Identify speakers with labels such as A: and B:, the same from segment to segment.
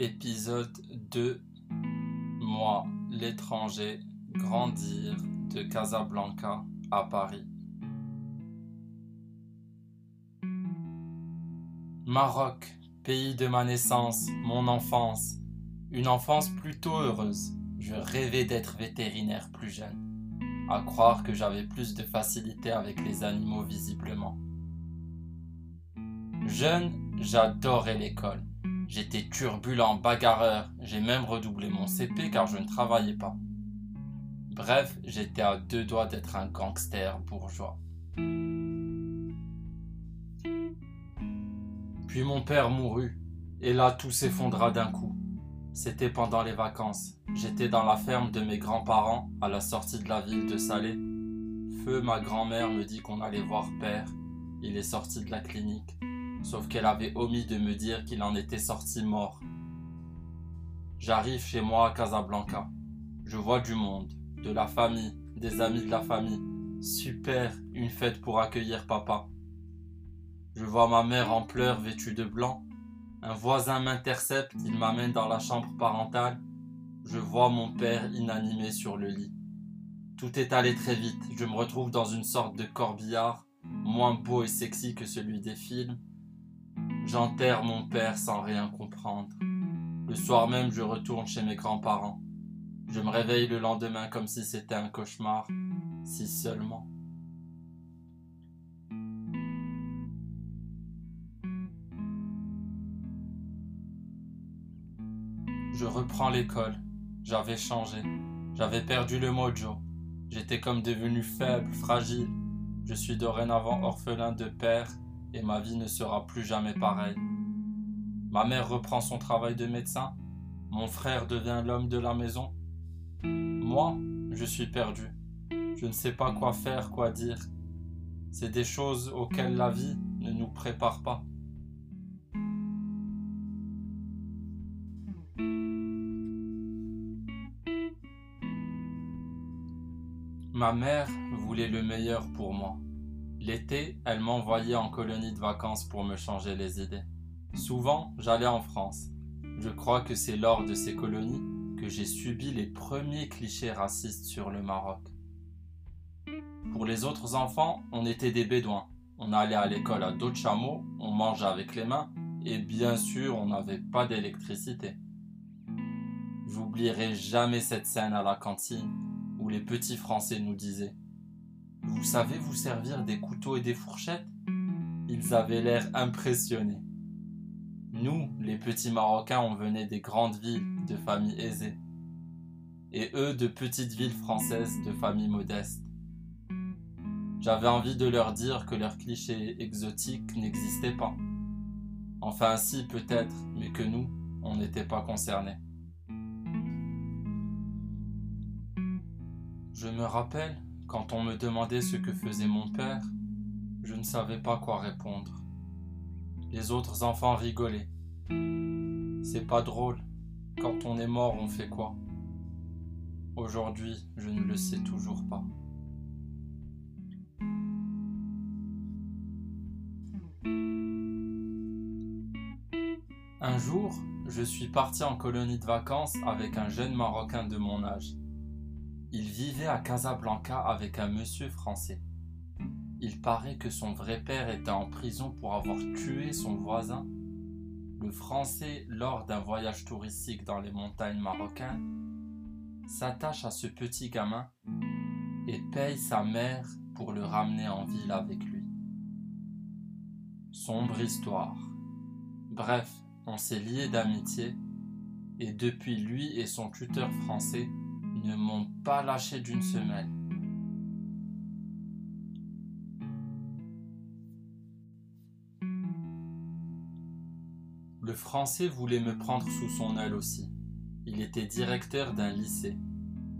A: Épisode 2 Moi, l'étranger, grandir de Casablanca à Paris. Maroc, pays de ma naissance, mon enfance, une enfance plutôt heureuse. Je rêvais d'être vétérinaire plus jeune, à croire que j'avais plus de facilité avec les animaux visiblement. Jeune, j'adorais l'école J'étais turbulent, bagarreur, j'ai même redoublé mon CP car je ne travaillais pas. Bref, j'étais à deux doigts d'être un gangster bourgeois. Puis mon père mourut, et là tout s'effondra d'un coup. C'était pendant les vacances. J'étais dans la ferme de mes grands-parents, à la sortie de la ville de Salé. Feu, ma grand-mère me dit qu'on allait voir père. Il est sorti de la clinique sauf qu'elle avait omis de me dire qu'il en était sorti mort. J'arrive chez moi à Casablanca. Je vois du monde, de la famille, des amis de la famille. Super, une fête pour accueillir papa. Je vois ma mère en pleurs vêtue de blanc. Un voisin m'intercepte, il m'amène dans la chambre parentale. Je vois mon père inanimé sur le lit. Tout est allé très vite. Je me retrouve dans une sorte de corbillard, moins beau et sexy que celui des films, J'enterre mon père sans rien comprendre. Le soir même, je retourne chez mes grands-parents. Je me réveille le lendemain comme si c'était un cauchemar, si seulement. Je reprends l'école. J'avais changé. J'avais perdu le mojo. J'étais comme devenu faible, fragile. Je suis dorénavant orphelin de père et ma vie ne sera plus jamais pareille. Ma mère reprend son travail de médecin, mon frère devient l'homme de la maison. Moi, je suis perdu. Je ne sais pas quoi faire, quoi dire. C'est des choses auxquelles la vie ne nous prépare pas. Ma mère voulait le meilleur pour moi. L'été, elle m'envoyait en colonie de vacances pour me changer les idées. Souvent, j'allais en France. Je crois que c'est lors de ces colonies que j'ai subi les premiers clichés racistes sur le Maroc. Pour les autres enfants, on était des bédouins. On allait à l'école à dos de on mangeait avec les mains, et bien sûr, on n'avait pas d'électricité. J'oublierai jamais cette scène à la cantine où les petits Français nous disaient vous savez vous servir des couteaux et des fourchettes? Ils avaient l'air impressionnés. Nous, les petits Marocains, on venait des grandes villes, de familles aisées. Et eux, de petites villes françaises, de familles modestes. J'avais envie de leur dire que leurs clichés exotiques n'existaient pas. Enfin si, peut-être, mais que nous, on n'était pas concernés. Je me rappelle, quand on me demandait ce que faisait mon père, je ne savais pas quoi répondre. Les autres enfants rigolaient. C'est pas drôle. Quand on est mort, on fait quoi? Aujourd'hui, je ne le sais toujours pas. Un jour, je suis parti en colonie de vacances avec un jeune Marocain de mon âge. Il vivait à Casablanca avec un monsieur français. Il paraît que son vrai père était en prison pour avoir tué son voisin. Le français, lors d'un voyage touristique dans les montagnes marocaines, s'attache à ce petit gamin et paye sa mère pour le ramener en ville avec lui. Sombre histoire. Bref, on s'est liés d'amitié et depuis lui et son tuteur français, ne m'ont pas lâché d'une semaine. Le français voulait me prendre sous son aile aussi. Il était directeur d'un lycée.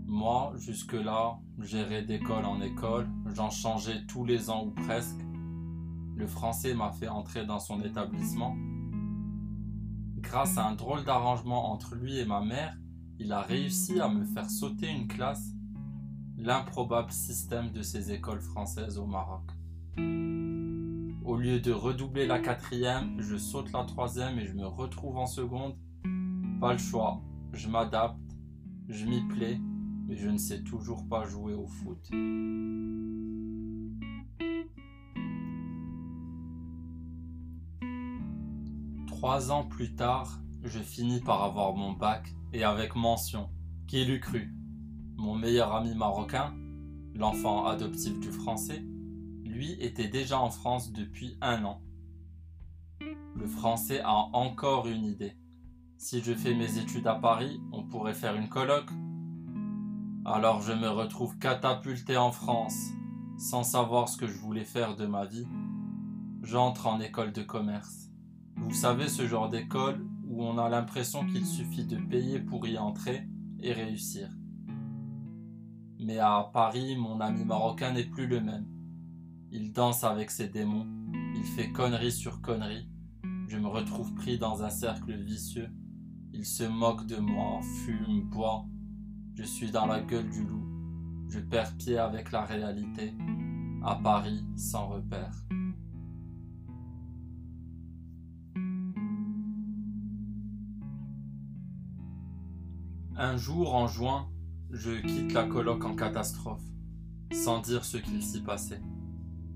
A: Moi, jusque-là, j'errais d'école en école, j'en changeais tous les ans ou presque. Le français m'a fait entrer dans son établissement. Grâce à un drôle d'arrangement entre lui et ma mère, il a réussi à me faire sauter une classe, l'improbable système de ces écoles françaises au Maroc. Au lieu de redoubler la quatrième, je saute la troisième et je me retrouve en seconde. Pas le choix, je m'adapte, je m'y plais, mais je ne sais toujours pas jouer au foot. Trois ans plus tard, je finis par avoir mon bac et avec mention. Qui l'eût cru? Mon meilleur ami marocain, l'enfant adoptif du français, lui était déjà en France depuis un an. Le français a encore une idée. Si je fais mes études à Paris, on pourrait faire une colloque. Alors je me retrouve catapulté en France, sans savoir ce que je voulais faire de ma vie. J'entre en école de commerce. Vous savez ce genre d'école où on a l'impression qu'il suffit de payer pour y entrer et réussir. Mais à Paris, mon ami marocain n'est plus le même. Il danse avec ses démons, il fait connerie sur connerie. Je me retrouve pris dans un cercle vicieux. Il se moque de moi, fume, boit. Je suis dans la gueule du loup. Je perds pied avec la réalité. À Paris, sans repère. Un jour en juin, je quitte la coloc en catastrophe, sans dire ce qu'il s'y passait.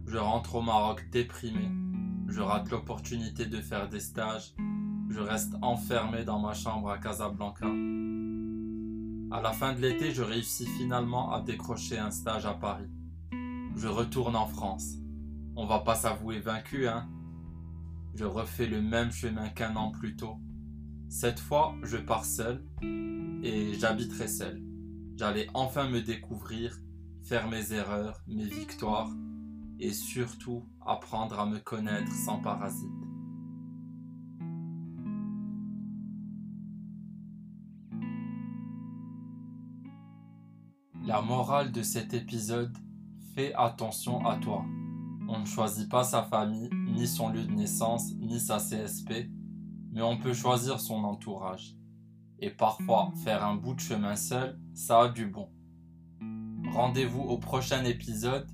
A: Je rentre au Maroc déprimé, je rate l'opportunité de faire des stages, je reste enfermé dans ma chambre à Casablanca. À la fin de l'été, je réussis finalement à décrocher un stage à Paris. Je retourne en France. On va pas s'avouer vaincu, hein? Je refais le même chemin qu'un an plus tôt. Cette fois, je pars seul et j'habiterai seul. J'allais enfin me découvrir, faire mes erreurs, mes victoires et surtout apprendre à me connaître sans parasite. La morale de cet épisode, fais attention à toi. On ne choisit pas sa famille, ni son lieu de naissance, ni sa CSP, mais on peut choisir son entourage et parfois faire un bout de chemin seul, ça a du bon. Rendez-vous au prochain épisode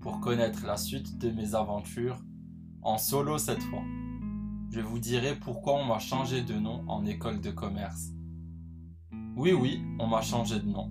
A: pour connaître la suite de mes aventures, en solo cette fois. Je vous dirai pourquoi on m'a changé de nom en école de commerce. Oui oui, on m'a changé de nom.